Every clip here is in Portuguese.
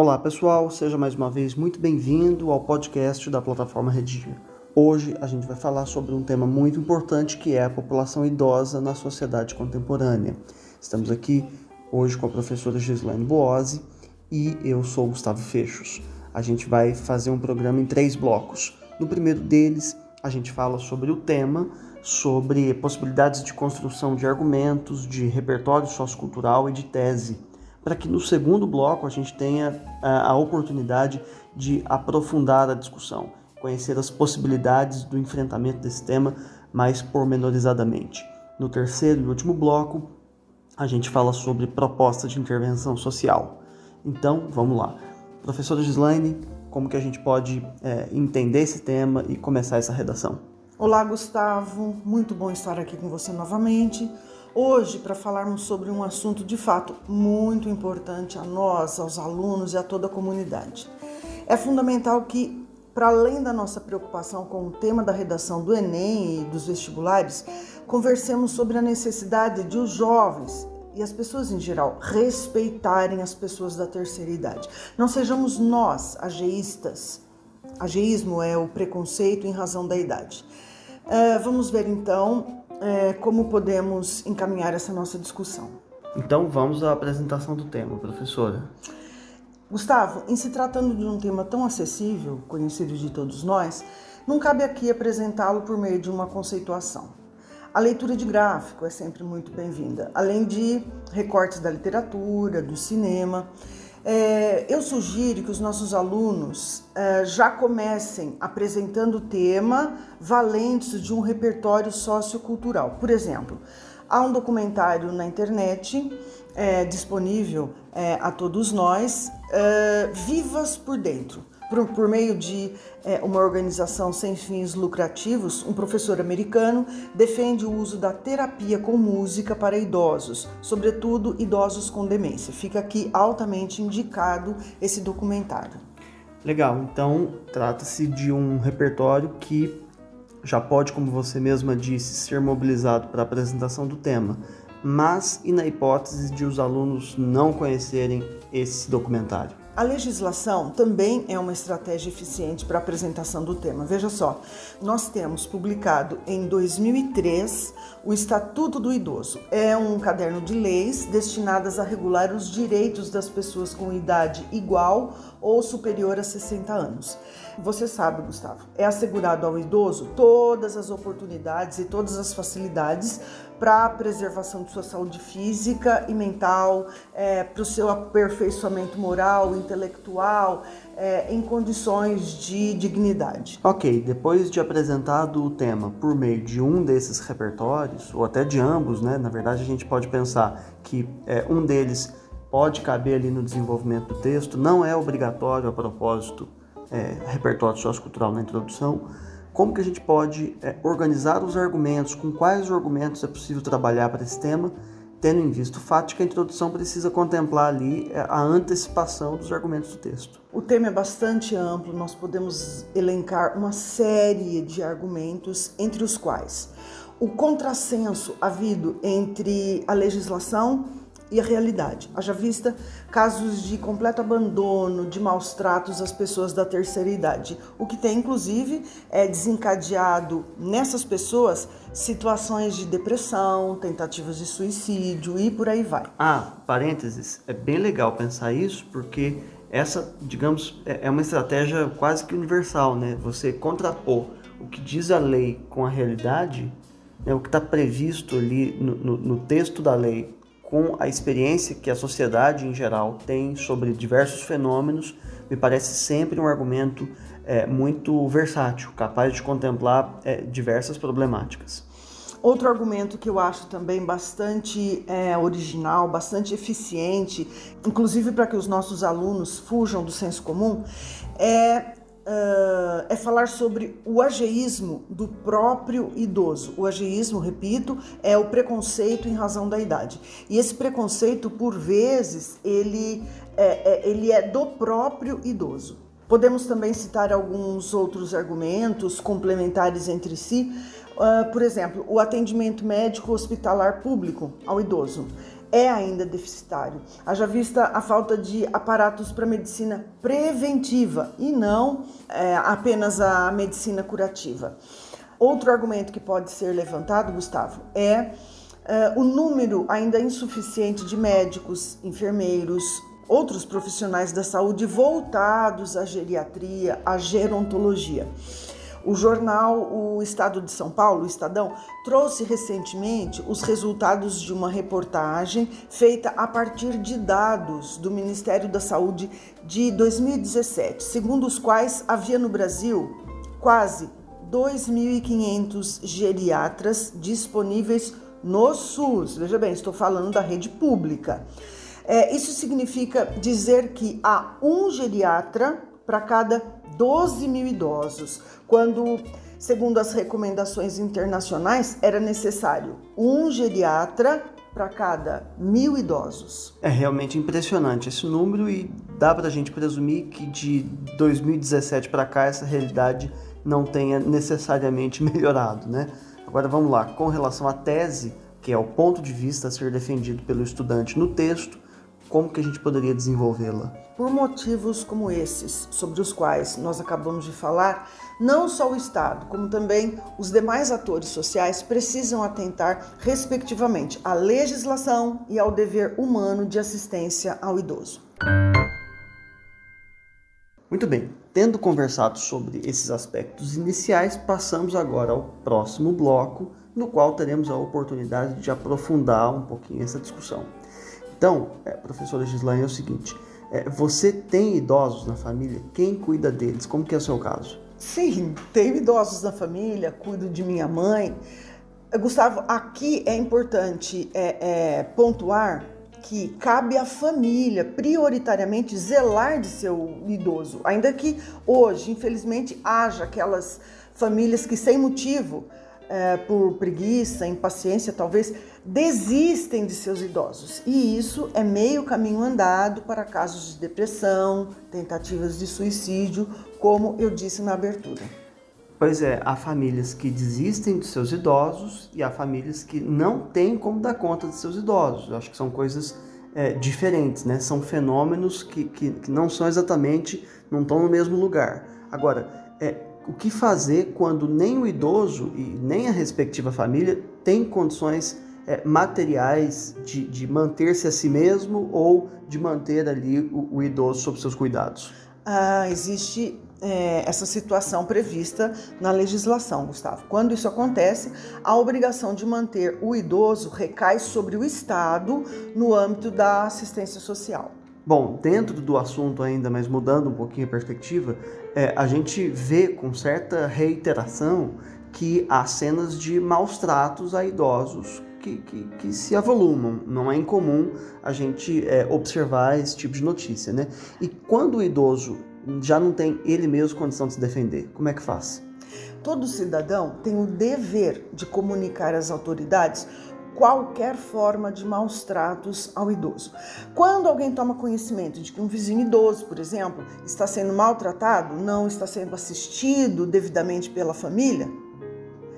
Olá pessoal, seja mais uma vez muito bem-vindo ao podcast da plataforma Redia. Hoje a gente vai falar sobre um tema muito importante que é a população idosa na sociedade contemporânea. Estamos aqui hoje com a professora Gislaine Boose e eu sou Gustavo Fechos. A gente vai fazer um programa em três blocos. No primeiro deles, a gente fala sobre o tema, sobre possibilidades de construção de argumentos, de repertório sociocultural e de tese para que no segundo bloco a gente tenha a, a oportunidade de aprofundar a discussão, conhecer as possibilidades do enfrentamento desse tema mais pormenorizadamente. No terceiro e último bloco, a gente fala sobre propostas de intervenção social. Então, vamos lá. Professora Gislaine, como que a gente pode é, entender esse tema e começar essa redação? Olá, Gustavo. Muito bom estar aqui com você novamente. Hoje, para falarmos sobre um assunto de fato muito importante a nós, aos alunos e a toda a comunidade. É fundamental que, para além da nossa preocupação com o tema da redação do Enem e dos vestibulares, conversemos sobre a necessidade de os jovens e as pessoas em geral respeitarem as pessoas da terceira idade. Não sejamos nós ageístas. Ageísmo é o preconceito em razão da idade. Uh, vamos ver então é, como podemos encaminhar essa nossa discussão. Então vamos à apresentação do tema, professora. Gustavo, em se tratando de um tema tão acessível, conhecido de todos nós, não cabe aqui apresentá-lo por meio de uma conceituação. A leitura de gráfico é sempre muito bem-vinda, além de recortes da literatura, do cinema. É, eu sugiro que os nossos alunos é, já comecem apresentando o tema valentes de um repertório sociocultural. Por exemplo, há um documentário na internet é, disponível é, a todos nós, é, Vivas por Dentro por, por meio de é, uma organização sem fins lucrativos, um professor americano defende o uso da terapia com música para idosos, sobretudo idosos com demência. Fica aqui altamente indicado esse documentário. Legal, então trata-se de um repertório que já pode, como você mesma disse, ser mobilizado para a apresentação do tema, mas e na hipótese de os alunos não conhecerem esse documentário? A legislação também é uma estratégia eficiente para a apresentação do tema. Veja só, nós temos publicado em 2003 o Estatuto do Idoso. É um caderno de leis destinadas a regular os direitos das pessoas com idade igual ou superior a 60 anos. Você sabe, Gustavo, é assegurado ao idoso todas as oportunidades e todas as facilidades para a preservação de sua saúde física e mental, é, para o seu aperfeiçoamento moral, intelectual, é, em condições de dignidade. Ok, depois de apresentado o tema por meio de um desses repertórios, ou até de ambos, né? Na verdade, a gente pode pensar que é, um deles pode caber ali no desenvolvimento do texto, não é obrigatório a propósito é, repertório sociocultural na introdução, como que a gente pode é, organizar os argumentos, com quais argumentos é possível trabalhar para esse tema, tendo em vista o fato de que a introdução precisa contemplar ali é, a antecipação dos argumentos do texto. O tema é bastante amplo, nós podemos elencar uma série de argumentos, entre os quais o contrassenso havido entre a legislação e a realidade. Haja vista casos de completo abandono, de maus tratos às pessoas da terceira idade, o que tem inclusive é desencadeado nessas pessoas situações de depressão, tentativas de suicídio e por aí vai. Ah, parênteses, é bem legal pensar isso porque essa, digamos, é, é uma estratégia quase que universal, né? Você contrapor o que diz a lei com a realidade, né? o que está previsto ali no, no, no texto da lei com a experiência que a sociedade em geral tem sobre diversos fenômenos, me parece sempre um argumento é, muito versátil, capaz de contemplar é, diversas problemáticas. Outro argumento que eu acho também bastante é, original, bastante eficiente, inclusive para que os nossos alunos fujam do senso comum, é uh, é falar sobre o ageísmo do próprio idoso. O ageísmo, repito, é o preconceito em razão da idade. E esse preconceito, por vezes, ele é, é, ele é do próprio idoso. Podemos também citar alguns outros argumentos complementares entre si. Uh, por exemplo, o atendimento médico hospitalar público ao idoso é ainda deficitário. Haja vista a falta de aparatos para medicina preventiva e não é, apenas a medicina curativa. Outro argumento que pode ser levantado, Gustavo, é uh, o número ainda insuficiente de médicos, enfermeiros, outros profissionais da saúde voltados à geriatria, à gerontologia. O jornal O Estado de São Paulo, o Estadão, trouxe recentemente os resultados de uma reportagem feita a partir de dados do Ministério da Saúde de 2017, segundo os quais havia no Brasil quase 2.500 geriatras disponíveis no SUS. Veja bem, estou falando da rede pública. É, isso significa dizer que há um geriatra para cada 12 mil idosos, quando, segundo as recomendações internacionais, era necessário um geriatra para cada mil idosos. É realmente impressionante esse número e dá para a gente presumir que de 2017 para cá essa realidade não tenha necessariamente melhorado, né? Agora vamos lá, com relação à tese, que é o ponto de vista a ser defendido pelo estudante no texto, como que a gente poderia desenvolvê-la? Por motivos como esses, sobre os quais nós acabamos de falar, não só o Estado, como também os demais atores sociais precisam atentar, respectivamente, à legislação e ao dever humano de assistência ao idoso. Muito bem, tendo conversado sobre esses aspectos iniciais, passamos agora ao próximo bloco, no qual teremos a oportunidade de aprofundar um pouquinho essa discussão. Então, é, professora Gislaine, é o seguinte: é, você tem idosos na família? Quem cuida deles? Como que é o seu caso? Sim, tenho idosos na família, cuido de minha mãe. Gustavo, aqui é importante é, é pontuar que cabe à família prioritariamente zelar de seu idoso, ainda que hoje, infelizmente, haja aquelas famílias que sem motivo, é, por preguiça, impaciência, talvez desistem de seus idosos. E isso é meio caminho andado para casos de depressão, tentativas de suicídio, como eu disse na abertura. Pois é, há famílias que desistem de seus idosos e há famílias que não têm como dar conta de seus idosos. Eu acho que são coisas é, diferentes, né? São fenômenos que, que, que, não são exatamente, não estão no mesmo lugar. Agora, é, o que fazer quando nem o idoso e nem a respectiva família tem condições é, materiais de, de manter-se a si mesmo ou de manter ali o, o idoso sob seus cuidados? Ah, existe é, essa situação prevista na legislação, Gustavo. Quando isso acontece, a obrigação de manter o idoso recai sobre o Estado no âmbito da assistência social. Bom, dentro do assunto ainda, mas mudando um pouquinho a perspectiva, é, a gente vê com certa reiteração que há cenas de maus tratos a idosos que, que, que se avolumam. Não é incomum a gente é, observar esse tipo de notícia, né? E quando o idoso já não tem ele mesmo condição de se defender. Como é que faz? Todo cidadão tem o dever de comunicar às autoridades qualquer forma de maus tratos ao idoso. Quando alguém toma conhecimento de que um vizinho idoso, por exemplo, está sendo maltratado, não está sendo assistido devidamente pela família,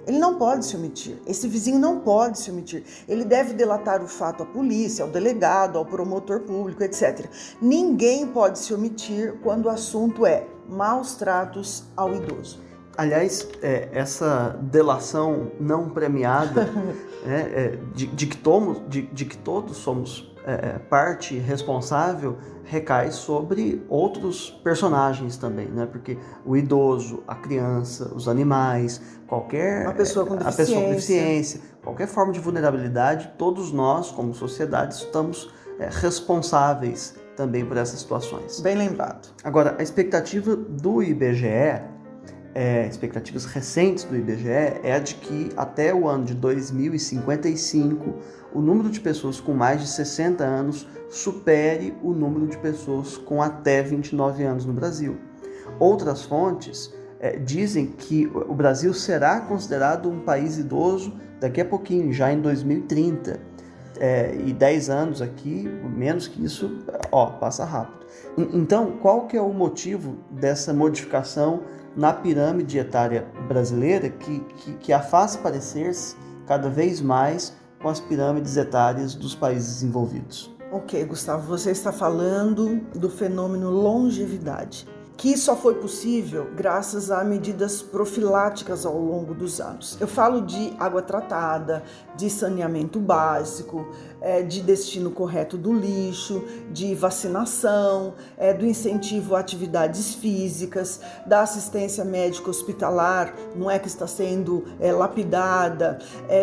ele não pode se omitir. Esse vizinho não pode se omitir. Ele deve delatar o fato à polícia, ao delegado, ao promotor público, etc. Ninguém pode se omitir quando o assunto é maus tratos ao idoso. Aliás, é, essa delação não premiada é, é, de, de, que tomos, de, de, que todos somos é, é, parte responsável recai sobre outros personagens também, né? Porque o idoso, a criança, os animais, qualquer a pessoa com deficiência, pessoa com deficiência qualquer forma de vulnerabilidade, todos nós, como sociedade, estamos é, responsáveis também por essas situações. Bem lembrado. Agora, a expectativa do IBGE é, expectativas recentes do IBGE é a de que até o ano de 2055 o número de pessoas com mais de 60 anos supere o número de pessoas com até 29 anos no Brasil. Outras fontes é, dizem que o Brasil será considerado um país idoso daqui a pouquinho, já em 2030. É, e 10 anos aqui, menos que isso, ó, passa rápido. Então, qual que é o motivo dessa modificação na pirâmide etária brasileira que, que, que a faz parecer-se cada vez mais com as pirâmides etárias dos países envolvidos. Ok, Gustavo, você está falando do fenômeno longevidade que só foi possível graças a medidas profiláticas ao longo dos anos. Eu falo de água tratada, de saneamento básico, é, de destino correto do lixo, de vacinação, é, do incentivo a atividades físicas, da assistência médica hospitalar, não é que está sendo é, lapidada,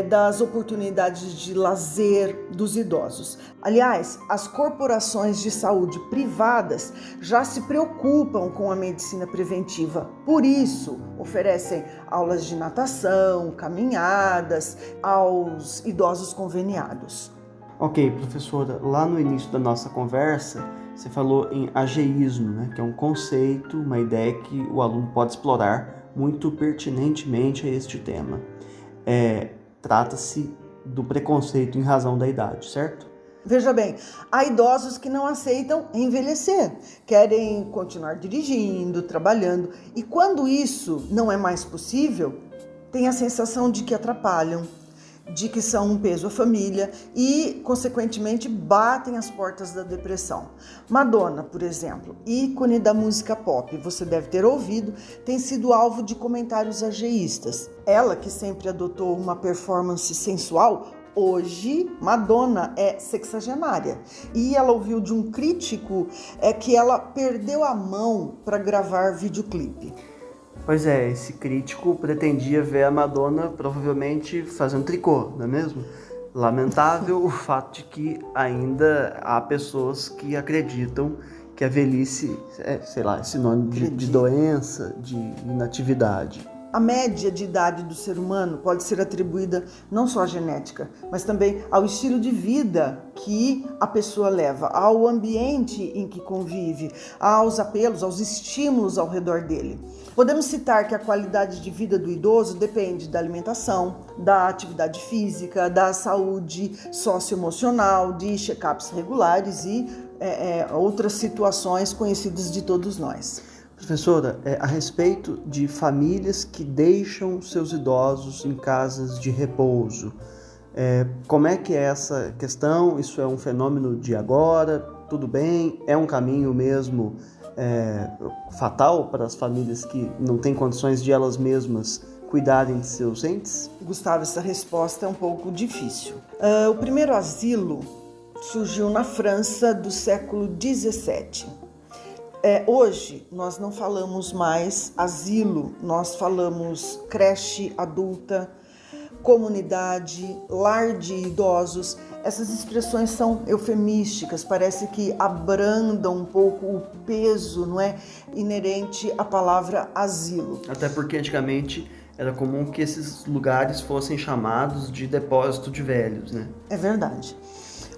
das oportunidades de lazer dos idosos. Aliás, as corporações de saúde privadas já se preocupam com a medicina preventiva. Por isso, oferecem aulas de natação, caminhadas aos idosos conveniados. Ok, professora, lá no início da nossa conversa, você falou em ageísmo, né, que é um conceito, uma ideia que o aluno pode explorar muito pertinentemente a este tema. É, Trata-se do preconceito em razão da idade, certo? Veja bem, há idosos que não aceitam envelhecer, querem continuar dirigindo, trabalhando, e quando isso não é mais possível, tem a sensação de que atrapalham, de que são um peso à família e, consequentemente, batem as portas da depressão. Madonna, por exemplo, ícone da música pop, você deve ter ouvido, tem sido alvo de comentários ageístas. Ela, que sempre adotou uma performance sensual, Hoje, Madonna é sexagenária e ela ouviu de um crítico é que ela perdeu a mão para gravar videoclipe. Pois é, esse crítico pretendia ver a Madonna provavelmente fazendo tricô, não é mesmo? Lamentável o fato de que ainda há pessoas que acreditam que a velhice é, sei lá, é sinônimo de, de doença, de inatividade. A média de idade do ser humano pode ser atribuída não só à genética, mas também ao estilo de vida que a pessoa leva, ao ambiente em que convive, aos apelos, aos estímulos ao redor dele. Podemos citar que a qualidade de vida do idoso depende da alimentação, da atividade física, da saúde socioemocional, de check-ups regulares e é, é, outras situações conhecidas de todos nós. Professora, é, a respeito de famílias que deixam seus idosos em casas de repouso, é, como é que é essa questão? Isso é um fenômeno de agora? Tudo bem? É um caminho mesmo é, fatal para as famílias que não têm condições de elas mesmas cuidarem de seus entes? Gustavo, essa resposta é um pouco difícil. Uh, o primeiro asilo surgiu na França do século 17 é, hoje nós não falamos mais asilo, nós falamos creche adulta, comunidade, lar de idosos. Essas expressões são eufemísticas, parece que abrandam um pouco o peso, não é, inerente à palavra asilo. Até porque antigamente era comum que esses lugares fossem chamados de depósito de velhos, né? É verdade.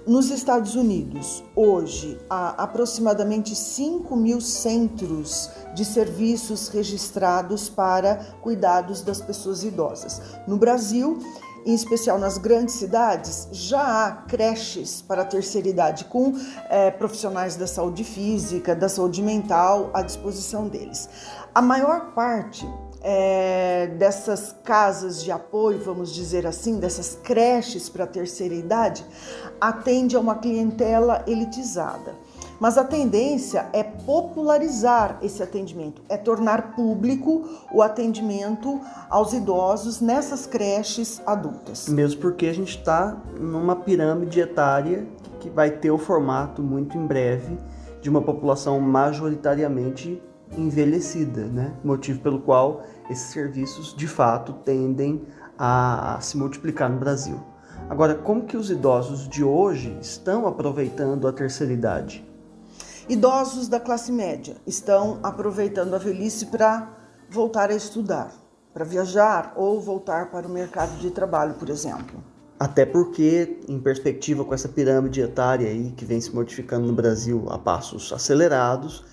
Nos Estados Unidos, hoje, há aproximadamente 5 mil centros de serviços registrados para cuidados das pessoas idosas. No Brasil, em especial nas grandes cidades, já há creches para a terceira idade com é, profissionais da saúde física, da saúde mental à disposição deles. A maior parte é, dessas casas de apoio, vamos dizer assim, dessas creches para a terceira idade, atende a uma clientela elitizada. Mas a tendência é popularizar esse atendimento, é tornar público o atendimento aos idosos nessas creches adultas. Mesmo porque a gente está numa pirâmide etária que vai ter o formato muito em breve de uma população majoritariamente envelhecida, né? motivo pelo qual esses serviços de fato tendem a se multiplicar no Brasil. Agora, como que os idosos de hoje estão aproveitando a terceira idade? Idosos da classe média estão aproveitando a velhice para voltar a estudar, para viajar ou voltar para o mercado de trabalho, por exemplo. Até porque, em perspectiva com essa pirâmide etária aí que vem se modificando no Brasil a passos acelerados,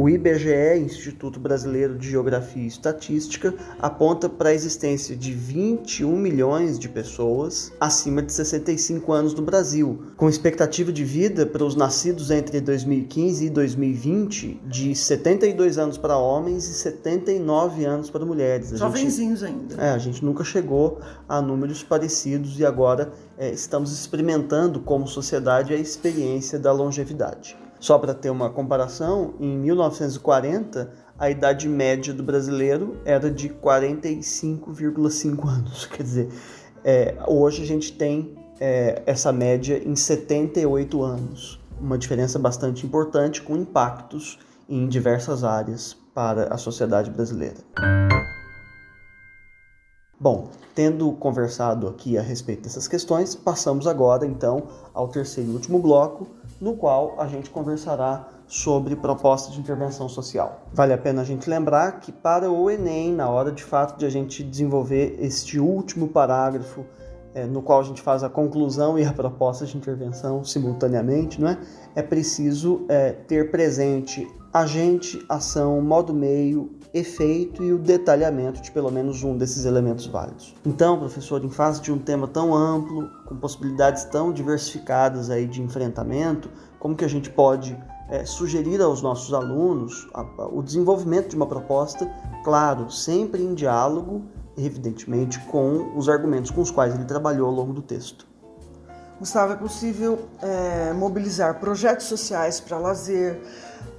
O IBGE, Instituto Brasileiro de Geografia e Estatística, aponta para a existência de 21 milhões de pessoas acima de 65 anos no Brasil, com expectativa de vida para os nascidos entre 2015 e 2020 de 72 anos para homens e 79 anos para mulheres. Jovenzinhos ainda. É, a gente nunca chegou a números parecidos e agora é, estamos experimentando como sociedade a experiência da longevidade. Só para ter uma comparação, em 1940 a idade média do brasileiro era de 45,5 anos. Quer dizer, é, hoje a gente tem é, essa média em 78 anos. Uma diferença bastante importante com impactos em diversas áreas para a sociedade brasileira. Bom, tendo conversado aqui a respeito dessas questões, passamos agora então ao terceiro e último bloco, no qual a gente conversará sobre proposta de intervenção social. Vale a pena a gente lembrar que para o Enem, na hora de fato de a gente desenvolver este último parágrafo, é, no qual a gente faz a conclusão e a proposta de intervenção simultaneamente, não é? É preciso é, ter presente agente, ação, modo meio, efeito e o detalhamento de pelo menos um desses elementos válidos. Então, professor, em face de um tema tão amplo, com possibilidades tão diversificadas aí de enfrentamento, como que a gente pode é, sugerir aos nossos alunos a, a, o desenvolvimento de uma proposta, claro, sempre em diálogo, evidentemente, com os argumentos com os quais ele trabalhou ao longo do texto. Gustavo, é possível é, mobilizar projetos sociais para lazer,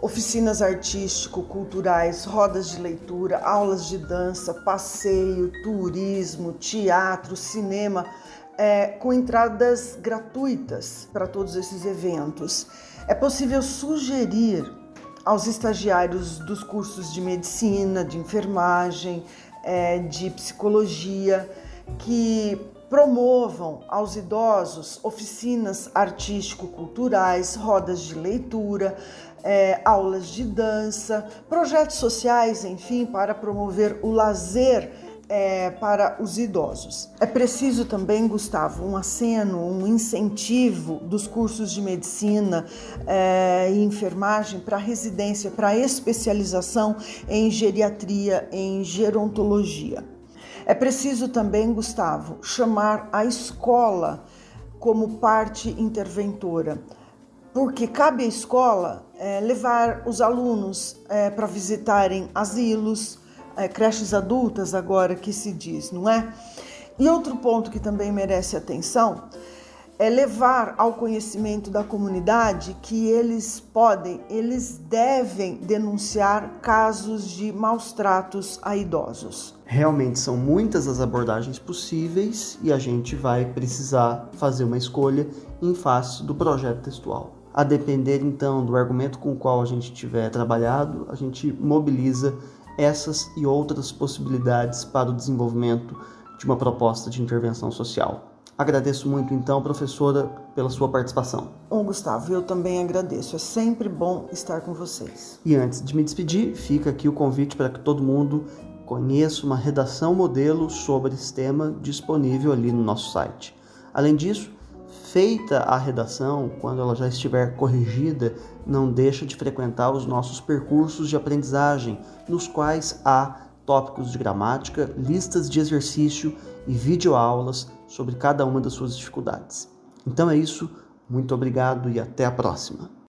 oficinas artístico-culturais, rodas de leitura, aulas de dança, passeio, turismo, teatro, cinema, é, com entradas gratuitas para todos esses eventos. É possível sugerir aos estagiários dos cursos de medicina, de enfermagem, é, de psicologia, que promovam aos idosos oficinas artístico-culturais, rodas de leitura, é, aulas de dança, projetos sociais, enfim, para promover o lazer é, para os idosos. É preciso também, Gustavo, um aceno, um incentivo dos cursos de medicina é, e enfermagem para residência, para especialização em geriatria, em gerontologia. É preciso também, Gustavo, chamar a escola como parte interventora, porque cabe à escola é, levar os alunos é, para visitarem asilos, é, creches adultas, agora que se diz, não é? E outro ponto que também merece atenção é levar ao conhecimento da comunidade que eles podem, eles devem denunciar casos de maus tratos a idosos. Realmente são muitas as abordagens possíveis e a gente vai precisar fazer uma escolha em face do projeto textual. A depender então do argumento com o qual a gente tiver trabalhado, a gente mobiliza essas e outras possibilidades para o desenvolvimento de uma proposta de intervenção social. Agradeço muito, então, professora, pela sua participação. Bom, Gustavo, eu também agradeço. É sempre bom estar com vocês. E antes de me despedir, fica aqui o convite para que todo mundo conheça uma redação modelo sobre esse tema disponível ali no nosso site. Além disso, feita a redação, quando ela já estiver corrigida, não deixa de frequentar os nossos percursos de aprendizagem, nos quais há tópicos de gramática, listas de exercício e videoaulas sobre cada uma das suas dificuldades. Então é isso, muito obrigado e até a próxima.